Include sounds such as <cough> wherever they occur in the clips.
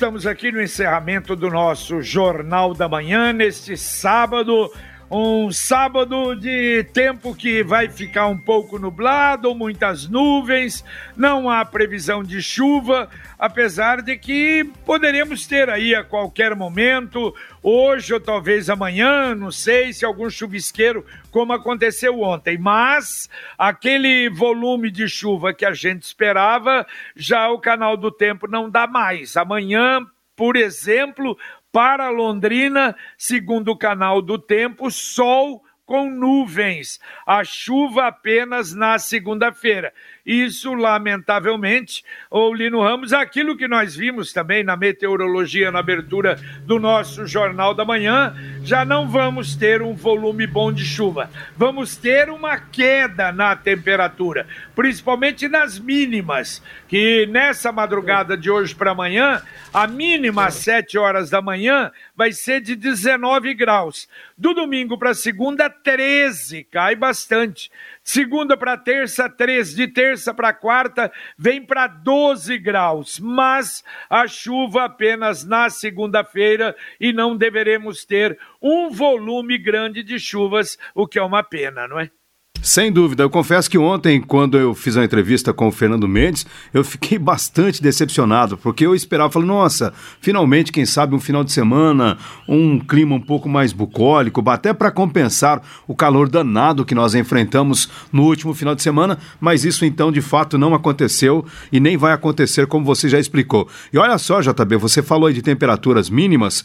Estamos aqui no encerramento do nosso Jornal da Manhã, neste sábado. Um sábado de tempo que vai ficar um pouco nublado, muitas nuvens, não há previsão de chuva, apesar de que poderemos ter aí a qualquer momento, hoje ou talvez amanhã, não sei se algum chuvisqueiro, como aconteceu ontem, mas aquele volume de chuva que a gente esperava, já o canal do tempo não dá mais. Amanhã, por exemplo, para Londrina, segundo o canal do tempo, sol com nuvens, a chuva apenas na segunda-feira. Isso, lamentavelmente, o Lino Ramos, aquilo que nós vimos também na meteorologia, na abertura do nosso Jornal da Manhã, já não vamos ter um volume bom de chuva. Vamos ter uma queda na temperatura, principalmente nas mínimas, que nessa madrugada de hoje para amanhã, a mínima às 7 horas da manhã vai ser de 19 graus. Do domingo para segunda, 13, cai bastante. Segunda para terça, 13. De terça para quarta, vem para 12 graus. Mas a chuva apenas na segunda-feira e não deveremos ter um volume grande de chuvas, o que é uma pena, não é? Sem dúvida. Eu confesso que ontem, quando eu fiz a entrevista com o Fernando Mendes, eu fiquei <laughs> bastante decepcionado, porque eu esperava, falei, nossa, finalmente, quem sabe, um final de semana, um clima um pouco mais bucólico, até para compensar o calor danado que nós enfrentamos no último final de semana, mas isso então de fato não aconteceu e nem vai acontecer, como você já explicou. E olha só, JB, você falou aí de temperaturas mínimas,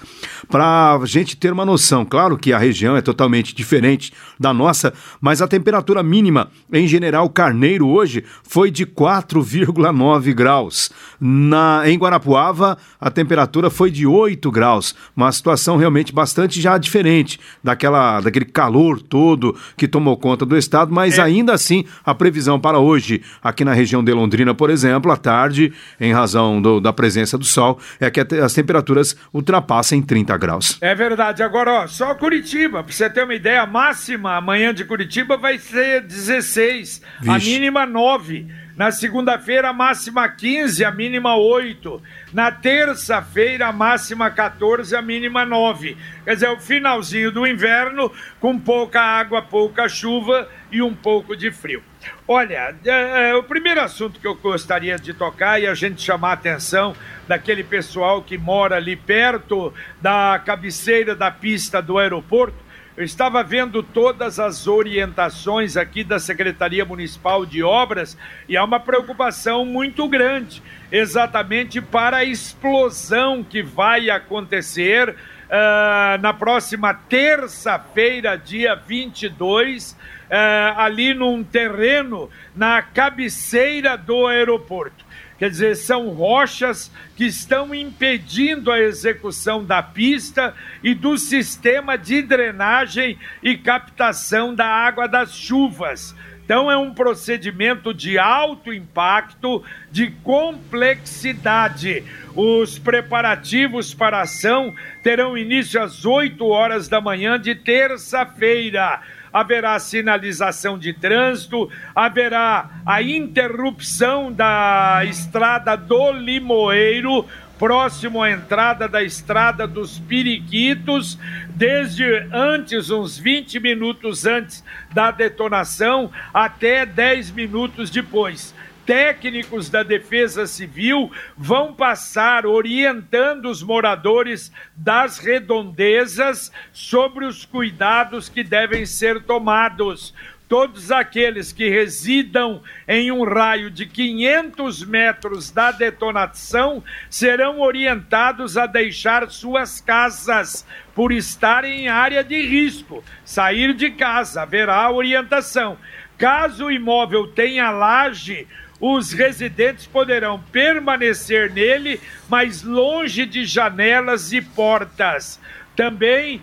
para a gente ter uma noção. Claro que a região é totalmente diferente da nossa, mas a temperatura temperatura mínima em General Carneiro hoje foi de 4,9 graus. Na, em Guarapuava, a temperatura foi de 8 graus. Uma situação realmente bastante já diferente daquela, daquele calor todo que tomou conta do estado, mas é. ainda assim, a previsão para hoje, aqui na região de Londrina, por exemplo, à tarde, em razão do, da presença do sol, é que as temperaturas ultrapassem 30 graus. É verdade. Agora, ó, só Curitiba, para você ter uma ideia, a máxima amanhã de Curitiba vai ser ser 16, Vixe. a mínima 9. Na segunda-feira, a máxima 15, a mínima 8. Na terça-feira, a máxima 14, a mínima 9. Quer dizer, o finalzinho do inverno, com pouca água, pouca chuva e um pouco de frio. Olha, é, é, o primeiro assunto que eu gostaria de tocar e a gente chamar a atenção daquele pessoal que mora ali perto da cabeceira da pista do aeroporto eu estava vendo todas as orientações aqui da Secretaria Municipal de Obras e há uma preocupação muito grande, exatamente para a explosão que vai acontecer uh, na próxima terça-feira, dia 22, uh, ali num terreno na cabeceira do aeroporto. Quer dizer, são rochas que estão impedindo a execução da pista e do sistema de drenagem e captação da água das chuvas. Então, é um procedimento de alto impacto, de complexidade. Os preparativos para a ação terão início às 8 horas da manhã de terça-feira haverá sinalização de trânsito, haverá a interrupção da estrada do Limoeiro, próximo à entrada da estrada dos Periquitos, desde antes, uns 20 minutos antes da detonação, até 10 minutos depois técnicos da Defesa Civil vão passar orientando os moradores das redondezas sobre os cuidados que devem ser tomados. Todos aqueles que residam em um raio de 500 metros da detonação serão orientados a deixar suas casas por estarem em área de risco. Sair de casa haverá orientação. Caso o imóvel tenha laje os residentes poderão permanecer nele, mas longe de janelas e portas. Também uh,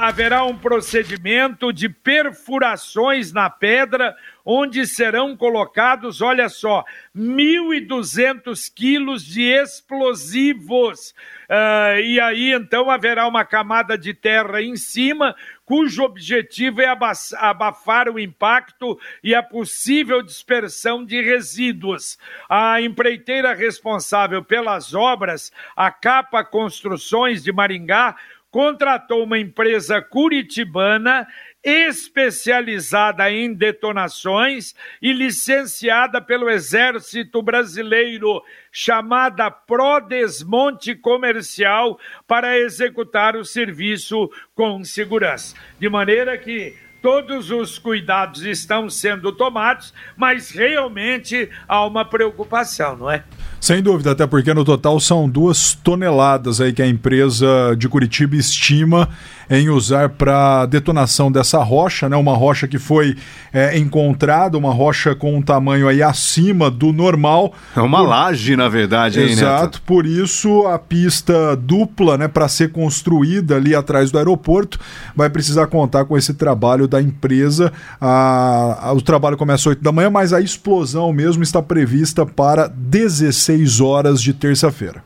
haverá um procedimento de perfurações na pedra, onde serão colocados, olha só, 1.200 quilos de explosivos. Uh, e aí então haverá uma camada de terra em cima, cujo objetivo é abafar o impacto e a possível dispersão de resíduos. A empreiteira responsável pelas obras, a Capa Construções de Maringá, contratou uma empresa curitibana especializada em detonações e licenciada pelo Exército Brasileiro, chamada Prodesmonte Comercial, para executar o serviço com segurança. De maneira que todos os cuidados estão sendo tomados, mas realmente há uma preocupação, não é? Sem dúvida, até porque no total são duas toneladas aí que a empresa de Curitiba estima em usar para detonação dessa rocha, né? Uma rocha que foi é, encontrada, uma rocha com um tamanho aí acima do normal. É uma por... laje, na verdade, hein, Exato, Neto? por isso a pista dupla, né, para ser construída ali atrás do aeroporto, vai precisar contar com esse trabalho da empresa. A... O trabalho começa às 8 da manhã, mas a explosão mesmo está prevista para 16 horas de terça-feira.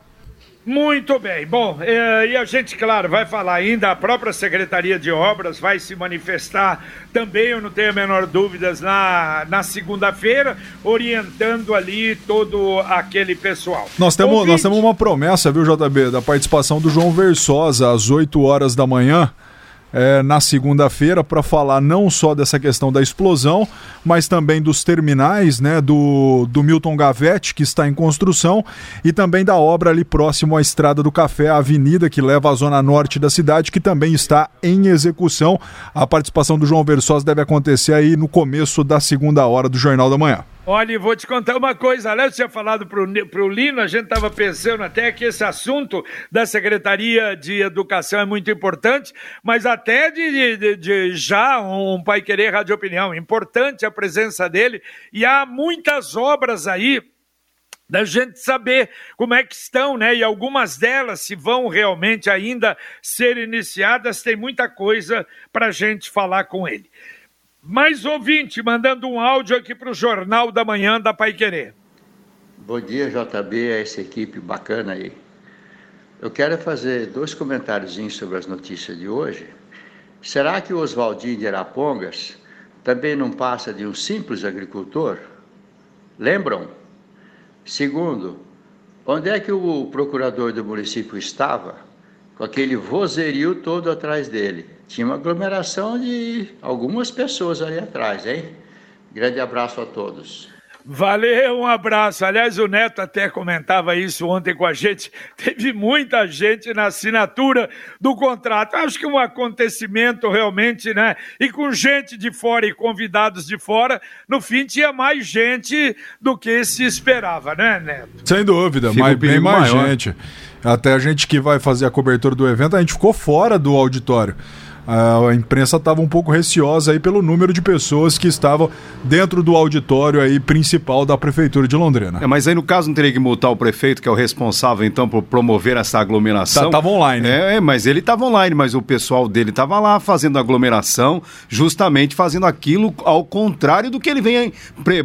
Muito bem. Bom, é, e a gente, claro, vai falar ainda, a própria Secretaria de Obras vai se manifestar também, eu não tenho a menor dúvidas, na, na segunda-feira, orientando ali todo aquele pessoal. Nós temos, nós temos uma promessa, viu, JB, da participação do João Versosa às 8 horas da manhã é, na segunda-feira para falar não só dessa questão da explosão, mas também dos terminais né, do, do Milton Gavete, que está em construção, e também da obra ali próximo à Estrada do Café, a avenida que leva à zona norte da cidade, que também está em execução. A participação do João Versosa deve acontecer aí no começo da segunda hora do Jornal da Manhã. Olha, vou te contar uma coisa. Aliás, tinha falado para o Lino, a gente estava pensando até que esse assunto da Secretaria de Educação é muito importante, mas até de, de, de já um Pai Querer Rádio Opinião. Importante a presença dele e há muitas obras aí da gente saber como é que estão, né? E algumas delas, se vão realmente ainda ser iniciadas, tem muita coisa para gente falar com ele. Mais ouvinte mandando um áudio aqui para o Jornal da Manhã da Pai Querer. Bom dia, JB, a essa equipe bacana aí. Eu quero fazer dois comentários sobre as notícias de hoje. Será que o Oswaldinho de Arapongas também não passa de um simples agricultor? Lembram? Segundo, onde é que o procurador do município estava com aquele vozerio todo atrás dele? tinha uma aglomeração de algumas pessoas ali atrás, hein? Grande abraço a todos. Valeu, um abraço. Aliás, o Neto até comentava isso ontem com a gente. <laughs> Teve muita gente na assinatura do contrato. Acho que um acontecimento realmente, né? E com gente de fora e convidados de fora, no fim tinha mais gente do que se esperava, né, Neto? Sem dúvida, mais, bem mais maior. gente. Até a gente que vai fazer a cobertura do evento, a gente ficou fora do auditório a imprensa estava um pouco receosa aí pelo número de pessoas que estavam dentro do auditório aí principal da prefeitura de Londrina. É, mas aí no caso não teria que multar o prefeito, que é o responsável então por promover essa aglomeração. Estava tá, online. É, é, mas ele estava online, mas o pessoal dele estava lá fazendo aglomeração, justamente fazendo aquilo ao contrário do que ele vem,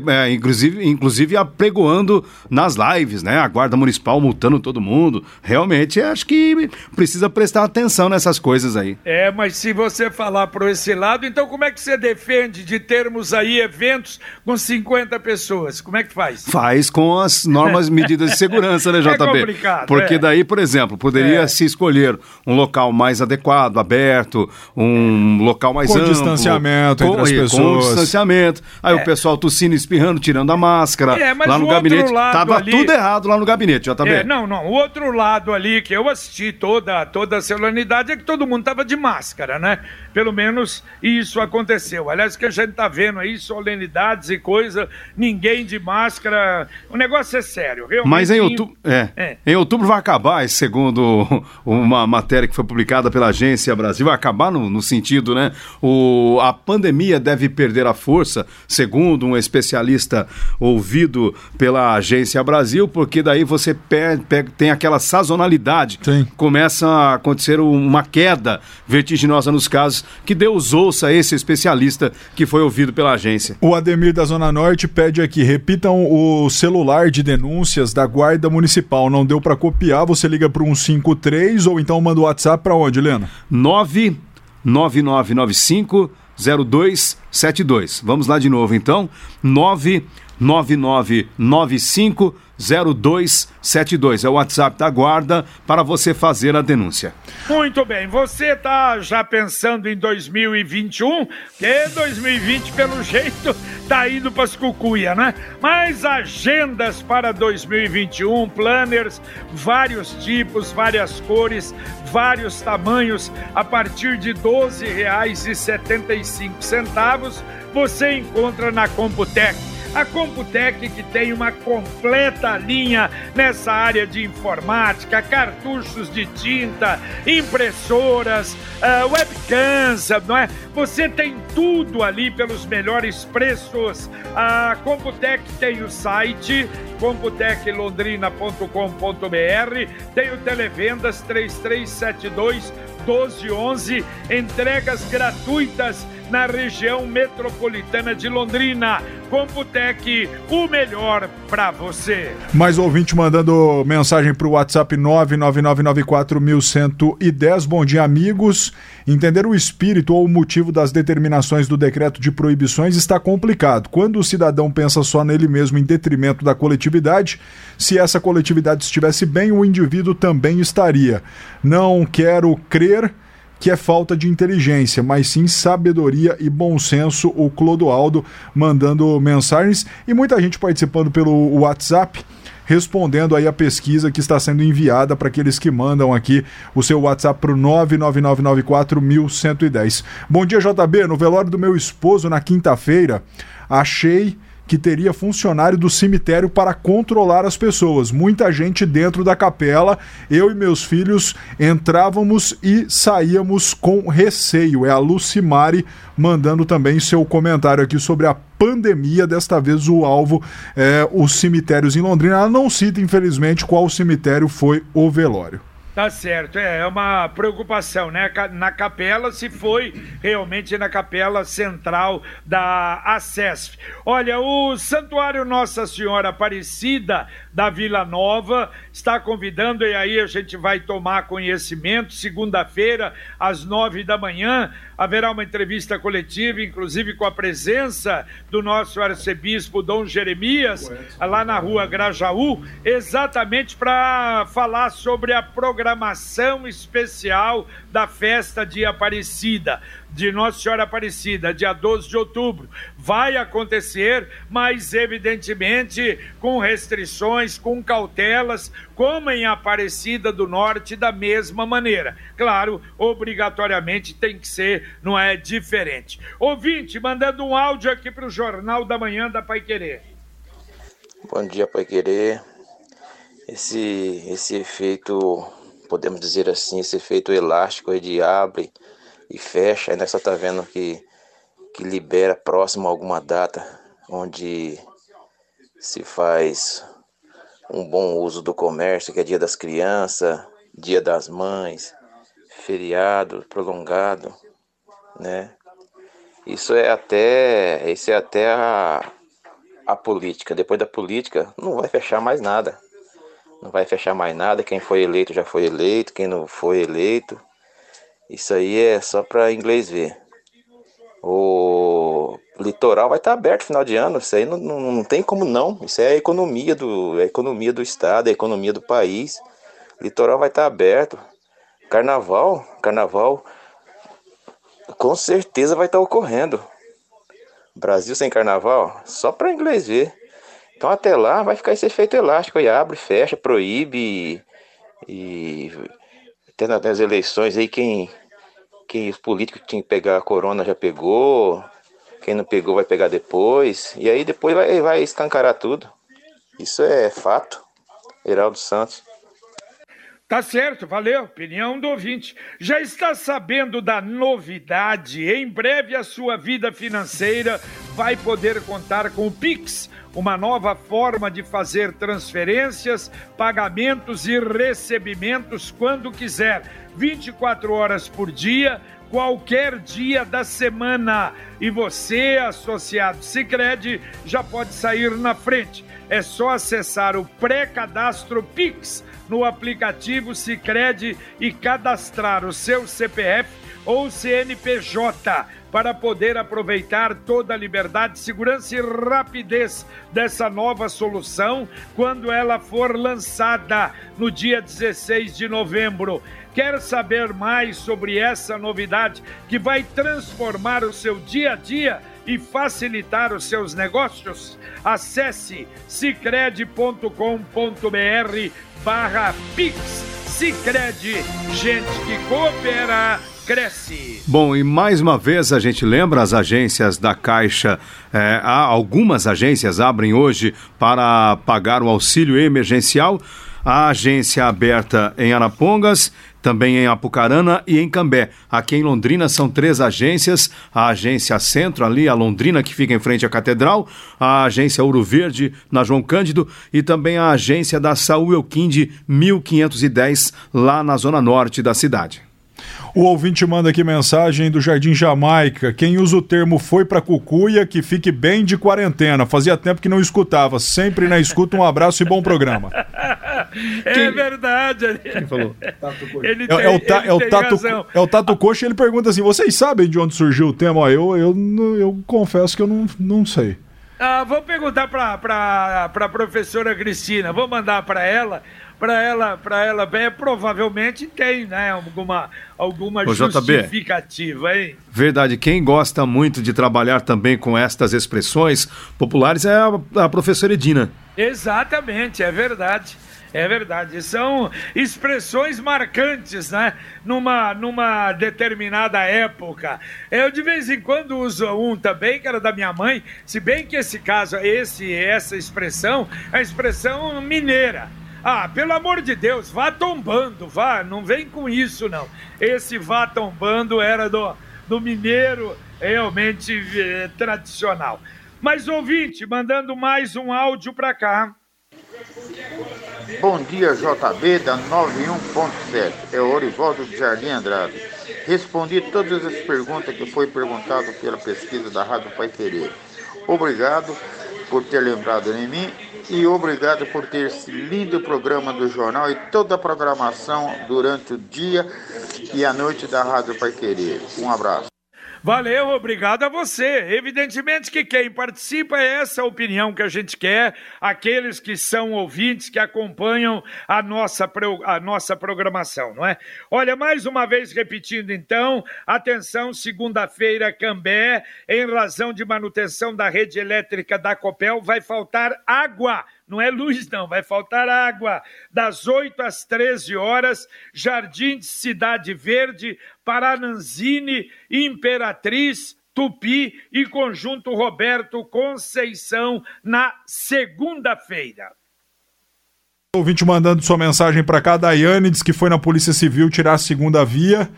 é, inclusive, inclusive apregoando nas lives, né? A guarda municipal multando todo mundo. Realmente, acho que precisa prestar atenção nessas coisas aí. É, mas se se você falar por esse lado, então como é que você defende de termos aí eventos com 50 pessoas? Como é que faz? Faz com as normas, <laughs> medidas de segurança, né, JB? É complicado. Porque é. daí, por exemplo, poderia é. se escolher um local mais adequado, aberto, um local mais com amplo. distanciamento com, entre as pessoas. Com distanciamento. Aí é. o pessoal tossindo, espirrando, tirando a máscara. É, mas lá no gabinete. Tava ali... tudo errado lá no gabinete, JB. É, não, não. O outro lado ali que eu assisti toda, toda a solenidade é que todo mundo tava de máscara, agora, né? Pelo menos isso aconteceu. Aliás, que a gente tá vendo aí, solenidades e coisa, ninguém de máscara. O negócio é sério, realmente. Mas em outubro, é, é. em outubro vai acabar, segundo <laughs> uma matéria que foi publicada pela Agência Brasil, vai acabar no, no sentido, né? O, a pandemia deve perder a força, segundo um especialista ouvido pela Agência Brasil, porque daí você pega, pega, tem aquela sazonalidade. Sim. Começa a acontecer uma queda vertiginosa nos casos, que Deus ouça esse especialista que foi ouvido pela agência. O Ademir da Zona Norte pede aqui, repitam o celular de denúncias da Guarda Municipal. Não deu para copiar, você liga para 153 ou então manda o WhatsApp para onde, Helena? 99995 0272. Vamos lá de novo então. 99995 0272. É o WhatsApp da Guarda para você fazer a denúncia. Muito bem. Você está já pensando em 2021? Que 2020, pelo <laughs> jeito, tá indo para as cucuia, né? Mas agendas para 2021, planners, vários tipos, várias cores, vários tamanhos, a partir de R$ 12,75 você encontra na Computec a Computec que tem uma completa linha nessa área de informática, cartuchos de tinta, impressoras, uh, webcams, não é? Você tem tudo ali pelos melhores preços. A Computec tem o site computeclondrina.com.br, tem o televendas 3372 1211, entregas gratuitas na região metropolitana de Londrina. Computec, o melhor para você. Mais ouvinte mandando mensagem para o WhatsApp 99994110. Bom dia, amigos. Entender o espírito ou o motivo das determinações do decreto de proibições está complicado. Quando o cidadão pensa só nele mesmo em detrimento da coletividade, se essa coletividade estivesse bem, o indivíduo também estaria. Não quero crer que é falta de inteligência, mas sim sabedoria e bom senso. O Clodoaldo mandando mensagens e muita gente participando pelo WhatsApp respondendo aí a pesquisa que está sendo enviada para aqueles que mandam aqui o seu WhatsApp para o 99994110. Bom dia, JB. No velório do meu esposo na quinta-feira, achei que teria funcionário do cemitério para controlar as pessoas. Muita gente dentro da capela, eu e meus filhos entrávamos e saíamos com receio. É a Lucimari mandando também seu comentário aqui sobre a pandemia. Desta vez o alvo é os cemitérios em Londrina. Ela não cita, infelizmente, qual cemitério foi o velório. Tá certo, é, é uma preocupação, né? Na capela, se foi realmente na capela central da ACESF. Olha, o Santuário Nossa Senhora Aparecida da Vila Nova está convidando, e aí a gente vai tomar conhecimento, segunda-feira, às nove da manhã, haverá uma entrevista coletiva, inclusive com a presença do nosso arcebispo Dom Jeremias, lá na rua Grajaú, exatamente para falar sobre a programação especial da festa de Aparecida de Nossa Senhora Aparecida, dia 12 de outubro, vai acontecer, mas evidentemente com restrições, com cautelas, como em Aparecida do Norte, da mesma maneira. Claro, obrigatoriamente tem que ser, não é diferente. Ouvinte, mandando um áudio aqui para o Jornal da Manhã da Pai Querer. Bom dia, Pai Querer. Esse, esse efeito, podemos dizer assim, esse efeito elástico de abre e fecha. Nós só tá vendo que, que libera próximo a alguma data onde se faz um bom uso do comércio, que é dia das crianças, dia das mães, feriado prolongado, né? Isso é até, isso é até a, a política. Depois da política, não vai fechar mais nada. Não vai fechar mais nada. Quem foi eleito já foi eleito, quem não foi eleito isso aí é só para inglês ver. O litoral vai estar tá aberto final de ano. Isso aí não, não, não, tem como não. Isso é a economia do, é a economia do estado, é a economia do país. Litoral vai estar tá aberto. Carnaval, carnaval, com certeza vai estar tá ocorrendo. Brasil sem carnaval, só para inglês ver. Então até lá vai ficar esse efeito elástico aí, abre, fecha, proíbe e, e até nas eleições aí quem que os políticos tinham que pegar a corona já pegou, quem não pegou vai pegar depois, e aí depois vai, vai escancarar tudo. Isso é fato. Heraldo Santos. Tá certo, valeu. Opinião do ouvinte. Já está sabendo da novidade? Em breve a sua vida financeira vai poder contar com o Pix, uma nova forma de fazer transferências, pagamentos e recebimentos quando quiser, 24 horas por dia qualquer dia da semana. E você, associado Sicredi, já pode sair na frente. É só acessar o pré-cadastro Pix no aplicativo Sicredi e cadastrar o seu CPF ou CNPJ para poder aproveitar toda a liberdade, segurança e rapidez dessa nova solução quando ela for lançada no dia 16 de novembro. Quer saber mais sobre essa novidade que vai transformar o seu dia a dia e facilitar os seus negócios? Acesse cicred.com.br barra Pix. Cicred, gente que coopera, cresce. Bom, e mais uma vez a gente lembra as agências da Caixa, é, há algumas agências abrem hoje para pagar o auxílio emergencial. A agência aberta em Arapongas também em Apucarana e em Cambé. Aqui em Londrina são três agências: a agência Centro, ali, a Londrina, que fica em frente à Catedral, a agência Ouro Verde, na João Cândido, e também a agência da Saúl Elquinde 1510, lá na zona norte da cidade. O ouvinte manda aqui mensagem do Jardim Jamaica. Quem usa o termo foi pra cucuia, que fique bem de quarentena. Fazia tempo que não escutava. Sempre na escuta, um abraço e bom programa. É Quem... verdade. Quem falou? Ele tem, é, o ta, é, o tato, é o Tato Coxa e ele pergunta assim: vocês sabem de onde surgiu o tema? Ó, eu, eu, eu confesso que eu não, não sei. Ah, vou perguntar para a professora Cristina, vou mandar para ela para ela, para ela bem, provavelmente tem, né, alguma, alguma Ô, justificativa, hein? Verdade, quem gosta muito de trabalhar também com estas expressões populares é a, a professora Edina. Exatamente, é verdade. É verdade, são expressões marcantes, né? Numa, numa determinada época. Eu de vez em quando uso um também, que era da minha mãe, se bem que esse caso, esse, essa expressão, é a expressão mineira. Ah, pelo amor de Deus, vá tombando, vá, não vem com isso não. Esse vá tombando era do, do mineiro realmente eh, tradicional. Mas ouvinte, mandando mais um áudio para cá. Bom dia, JB da 91.7. É o Orivaldo de Jardim Andrade. Respondi todas as perguntas que foi perguntado pela pesquisa da Rádio Pai Querer. Obrigado por ter lembrado em mim e obrigado por ter esse lindo programa do jornal e toda a programação durante o dia e a noite da Rádio Pai Querer. Um abraço. Valeu, obrigado a você. Evidentemente que quem participa é essa opinião que a gente quer, aqueles que são ouvintes, que acompanham a nossa, a nossa programação, não é? Olha, mais uma vez repetindo então, atenção, segunda-feira, Cambé, em razão de manutenção da rede elétrica da Copel, vai faltar água não é luz, não, vai faltar água. Das 8 às 13 horas, Jardim de Cidade Verde, Parananzini, Imperatriz, Tupi e Conjunto Roberto Conceição na segunda-feira. Ouvinte mandando sua mensagem para cá, Daiane diz que foi na Polícia Civil tirar a segunda via.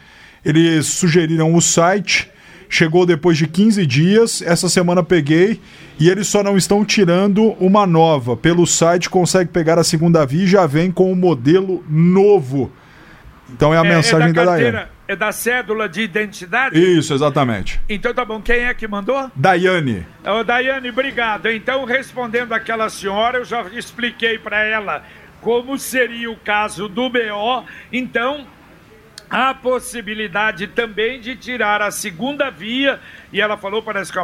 Eles sugeriram o site chegou depois de 15 dias. Essa semana peguei e eles só não estão tirando uma nova. Pelo site consegue pegar a segunda via e já vem com o um modelo novo. Então é a é, mensagem é da, da Daiane. É da cédula de identidade? Isso, exatamente. Então tá bom. Quem é que mandou? Daiane. Ô, Daiane, obrigado. Então, respondendo aquela senhora, eu já expliquei para ela como seria o caso do BO. Então, a possibilidade também de tirar a segunda via, e ela falou, parece que é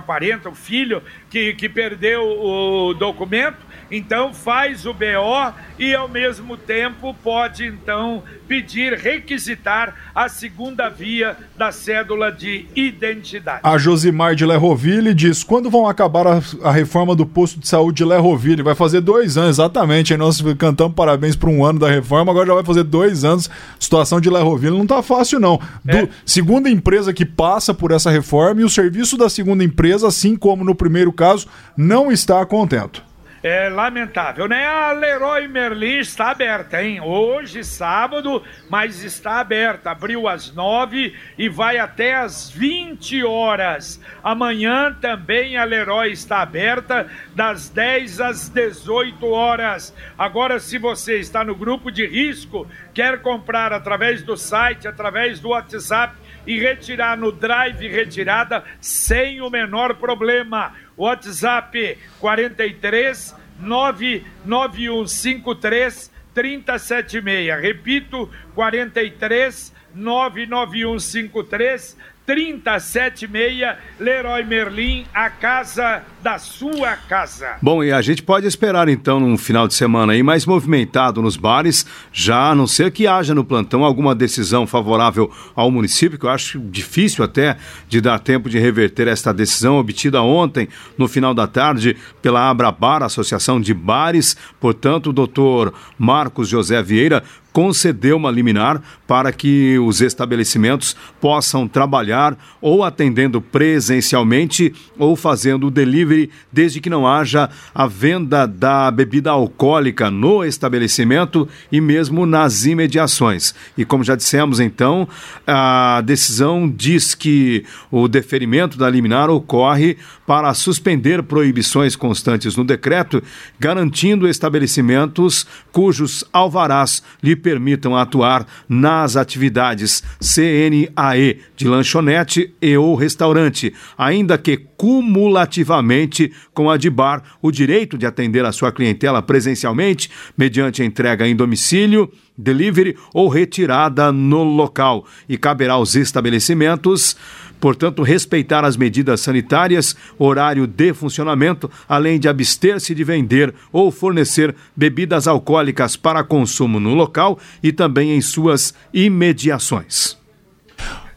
o filho, que, que perdeu o documento, então faz o BO e ao mesmo tempo pode então pedir, requisitar a segunda via da cédula de identidade. A Josimar de Lerroville diz: quando vão acabar a, a reforma do posto de saúde de Lerroville? Vai fazer dois anos, exatamente. Aí nós cantamos parabéns para um ano da reforma, agora já vai fazer dois anos. Situação de Lerroville não está tá fácil, não. Do, é. Segunda empresa que passa por essa reforma e o serviço da segunda empresa, assim como no primeiro caso, não está contento é lamentável, né? A Leroy Merlin está aberta, hein? Hoje, sábado, mas está aberta. Abriu às nove e vai até às 20 horas. Amanhã também a Leroy está aberta, das 10 às 18 horas. Agora, se você está no grupo de risco, quer comprar através do site, através do WhatsApp, e retirar no drive retirada sem o menor problema. WhatsApp 43 99153 3076. Repito, 43 99153 376 Leroy Merlin, a casa da sua casa. Bom, e a gente pode esperar então num final de semana aí mais movimentado nos bares, já a não ser que haja no plantão alguma decisão favorável ao município, que eu acho difícil até de dar tempo de reverter esta decisão obtida ontem, no final da tarde, pela Abrabar, Associação de Bares. Portanto, o doutor Marcos José Vieira concedeu uma liminar para que os estabelecimentos possam trabalhar ou atendendo presencialmente ou fazendo delivery, desde que não haja a venda da bebida alcoólica no estabelecimento e mesmo nas imediações. E como já dissemos, então, a decisão diz que o deferimento da liminar ocorre para suspender proibições constantes no decreto, garantindo estabelecimentos cujos alvarás lhe permitam atuar nas atividades CNAE de lanchonete e ou restaurante, ainda que cumulativamente com a de bar, o direito de atender a sua clientela presencialmente, mediante entrega em domicílio, delivery ou retirada no local, e caberá aos estabelecimentos portanto, respeitar as medidas sanitárias, horário de funcionamento, além de abster-se de vender ou fornecer bebidas alcoólicas para consumo no local e também em suas imediações.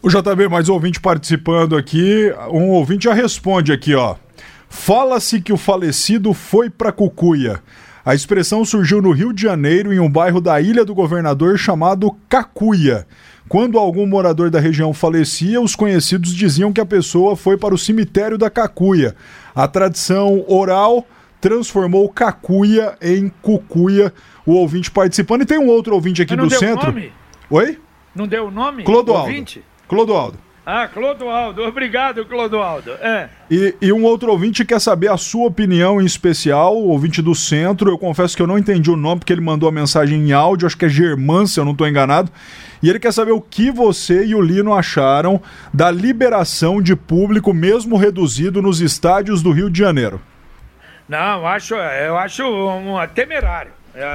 O JB, mais ouvinte participando aqui. Um ouvinte já responde aqui, ó. Fala-se que o falecido foi para Cucuia. A expressão surgiu no Rio de Janeiro, em um bairro da Ilha do Governador chamado Cacuia. Quando algum morador da região falecia, os conhecidos diziam que a pessoa foi para o cemitério da Cacuia. A tradição oral transformou Cacuia em Cucuia, o ouvinte participando. E tem um outro ouvinte aqui do centro. Nome? Oi? Não deu o nome? Clodoaldo. Ouvinte? Clodoaldo. Ah, Clodoaldo. Obrigado, Clodoaldo. É. E, e, um outro ouvinte quer saber a sua opinião em especial, o ouvinte do centro. Eu confesso que eu não entendi o nome porque ele mandou a mensagem em áudio, acho que é Germán, se eu não estou enganado. E ele quer saber o que você e o Lino acharam da liberação de público, mesmo reduzido, nos estádios do Rio de Janeiro. Não, eu acho, eu acho um, temerário. É,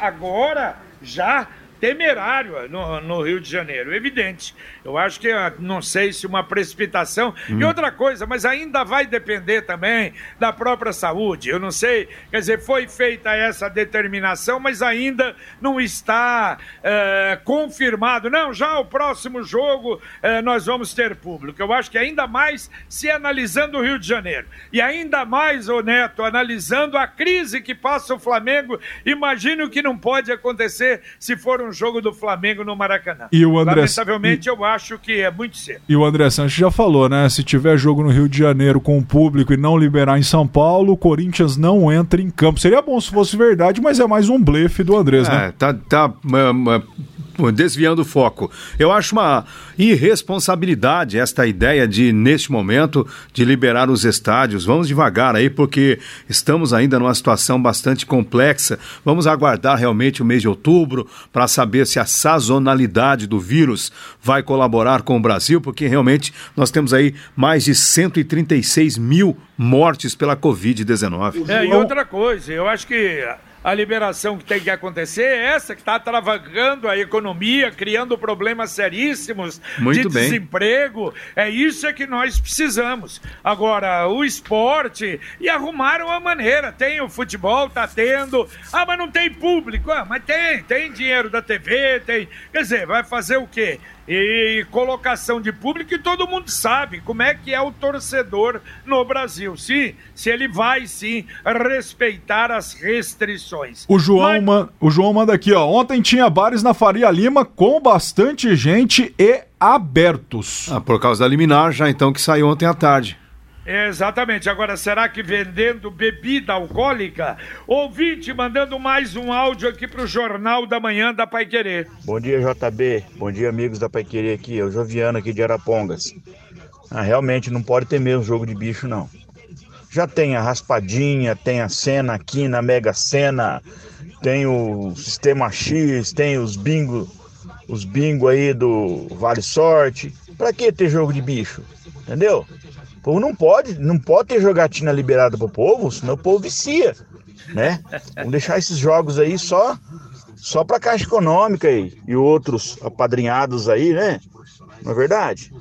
agora já temerário no, no, Rio de Janeiro, evidente. Eu acho que, ah, não sei se uma precipitação. Hum. E outra coisa, mas ainda vai depender também da própria saúde. Eu não sei, quer dizer, foi feita essa determinação, mas ainda não está é, confirmado. Não, já o próximo jogo é, nós vamos ter público. Eu acho que ainda mais se analisando o Rio de Janeiro. E ainda mais, ô Neto, analisando a crise que passa o Flamengo. Imagine o que não pode acontecer se for um jogo do Flamengo no Maracanã. E o André... Lamentavelmente, e... eu acho que é muito cedo. E o André Santos já falou, né? Se tiver jogo no Rio de Janeiro com o público e não liberar em São Paulo, o Corinthians não entra em campo. Seria bom se fosse verdade, mas é mais um blefe do Andrés, né? é, né? Tá, tá <laughs> desviando o foco. Eu acho uma irresponsabilidade esta ideia de, neste momento, de liberar os estádios. Vamos devagar aí, porque estamos ainda numa situação bastante complexa. Vamos aguardar realmente o mês de outubro para saber se a sazonalidade do vírus vai colaborar com o Brasil, porque realmente nós temos aí mais de 136 mil mortes pela Covid-19. É, e outra coisa, eu acho que a liberação que tem que acontecer é essa que está travagando a economia, criando problemas seríssimos Muito de bem. desemprego. É isso é que nós precisamos. Agora, o esporte e arrumaram a maneira. Tem o futebol, tá tendo. Ah, mas não tem público. Ah, mas tem, tem dinheiro da TV, tem. Quer dizer, vai fazer o quê? E colocação de público e todo mundo sabe como é que é o torcedor no Brasil. Sim, se ele vai sim respeitar as restrições. O João, Mas... o João manda aqui, ó. Ontem tinha bares na Faria Lima com bastante gente e abertos. Ah, por causa da liminar já então que saiu ontem à tarde. Exatamente. Agora, será que vendendo bebida alcoólica? Ouvinte, mandando mais um áudio aqui para o Jornal da Manhã da Pai Querer. Bom dia, JB. Bom dia, amigos da Pai Querer aqui. É o Joviano aqui de Arapongas. Ah, realmente não pode ter mesmo jogo de bicho, não. Já tem a raspadinha, tem a cena aqui na Mega Sena, tem o Sistema X, tem os bingo, os bingo aí do Vale Sorte. Pra que ter jogo de bicho? Entendeu? Povo não pode, não pode ter jogatina liberada pro povo, senão o povo vicia, né? Vamos deixar esses jogos aí só só para Caixa Econômica aí, e outros apadrinhados aí, né? Não é verdade?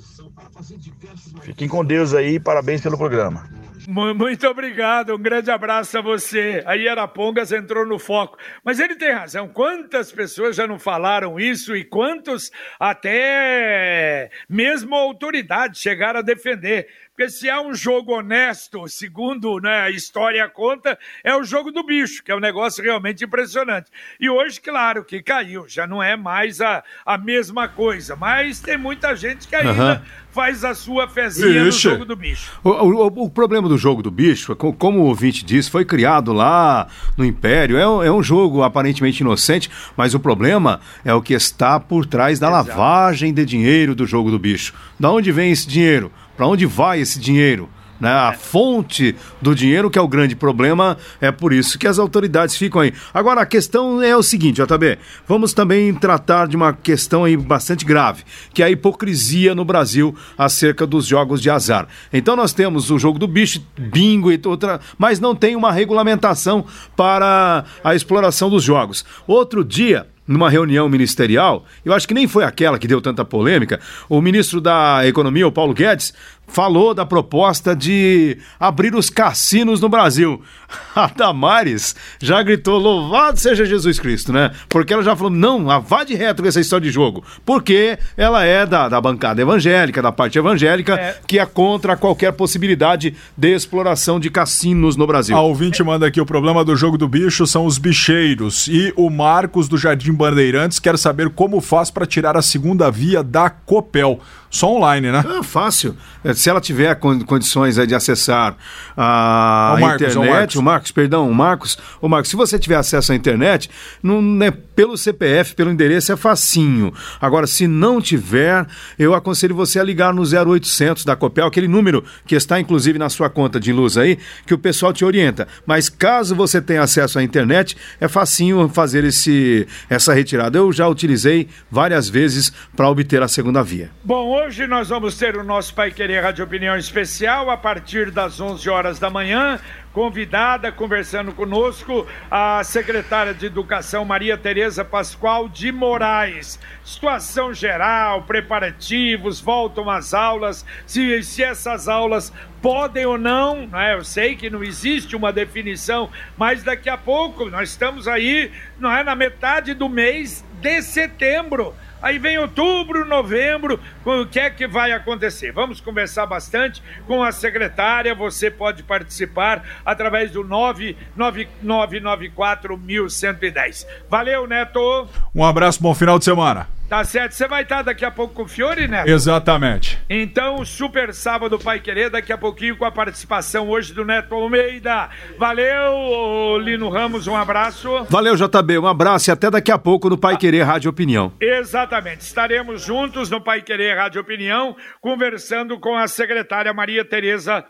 Fiquem com Deus aí, parabéns pelo programa. Muito obrigado, um grande abraço a você. Aí Arapongas entrou no foco. Mas ele tem razão. Quantas pessoas já não falaram isso e quantos até mesmo a autoridade chegaram a defender? Porque se é um jogo honesto, segundo né, a história conta, é o jogo do bicho, que é um negócio realmente impressionante. E hoje, claro, que caiu, já não é mais a, a mesma coisa. Mas tem muita gente que ainda uhum. faz a sua fezinha no jogo do bicho. O, o, o, problema do jogo do bicho, como o ouvinte disse, foi criado lá no Império. É, um, é um jogo aparentemente inocente, mas o problema é o que está por trás da Exato. lavagem de dinheiro do jogo do bicho. Da onde vem esse dinheiro? Para onde vai esse dinheiro? Né? A fonte do dinheiro que é o grande problema, é por isso que as autoridades ficam aí. Agora, a questão é o seguinte, JB, vamos também tratar de uma questão aí bastante grave, que é a hipocrisia no Brasil acerca dos jogos de azar. Então nós temos o jogo do bicho, bingo e outra, mas não tem uma regulamentação para a exploração dos jogos. Outro dia, numa reunião ministerial, eu acho que nem foi aquela que deu tanta polêmica, o ministro da Economia, o Paulo Guedes, falou da proposta de abrir os cassinos no Brasil. <laughs> A Damares já gritou: louvado seja Jesus Cristo, né? Porque ela já falou: não, vá de reto com essa história de jogo. Porque ela é da, da bancada evangélica, da parte evangélica, é. que é contra qualquer possibilidade de exploração de cassinos no Brasil. A ouvinte manda aqui: o problema do jogo do bicho são os bicheiros. E o Marcos do Jardim Bandeirantes quer saber como faz para tirar a segunda via da Copel. Só online, né? Ah, fácil. É, se ela tiver condições de acessar a Marcos, internet, o Marcos. o Marcos, perdão, o Marcos, o Marcos, se você tiver acesso à internet, não, né, pelo CPF, pelo endereço é facinho. Agora, se não tiver, eu aconselho você a ligar no 0800 da Copel, aquele número que está inclusive na sua conta de luz aí, que o pessoal te orienta. Mas caso você tenha acesso à internet, é facinho fazer esse, essa retirada. Eu já utilizei várias vezes para obter a segunda via. Bom, Hoje nós vamos ter o nosso Pai Querer Rádio Opinião Especial a partir das 11 horas da manhã. Convidada, conversando conosco, a secretária de Educação Maria Tereza Pascoal de Moraes. Situação geral, preparativos, voltam as aulas, se, se essas aulas podem ou não, né? eu sei que não existe uma definição, mas daqui a pouco nós estamos aí, não é, na metade do mês de setembro. Aí vem outubro, novembro, o que é que vai acontecer? Vamos conversar bastante com a secretária. Você pode participar através do 999941110. Valeu, Neto. Um abraço, bom final de semana. Tá certo. Você vai estar daqui a pouco com o Fiore, né? Exatamente. Então, Super Sábado Pai Querer, daqui a pouquinho com a participação hoje do Neto Almeida. Valeu, Lino Ramos, um abraço. Valeu, JB, um abraço e até daqui a pouco no Pai Querer Rádio Opinião. Exatamente. Estaremos juntos no Pai Querer Rádio Opinião, conversando com a secretária Maria Tereza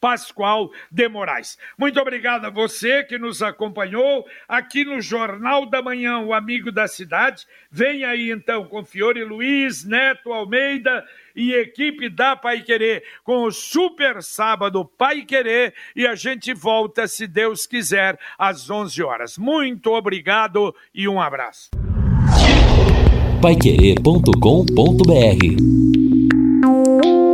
Pascoal de Moraes. Muito obrigado a você que nos acompanhou aqui no Jornal da Manhã, o Amigo da Cidade. Vem aí então com Fiore Luiz, Neto Almeida e equipe da Pai Querer com o Super Sábado Pai Querer e a gente volta, se Deus quiser, às 11 horas. Muito obrigado e um abraço. Paiquerê.com.br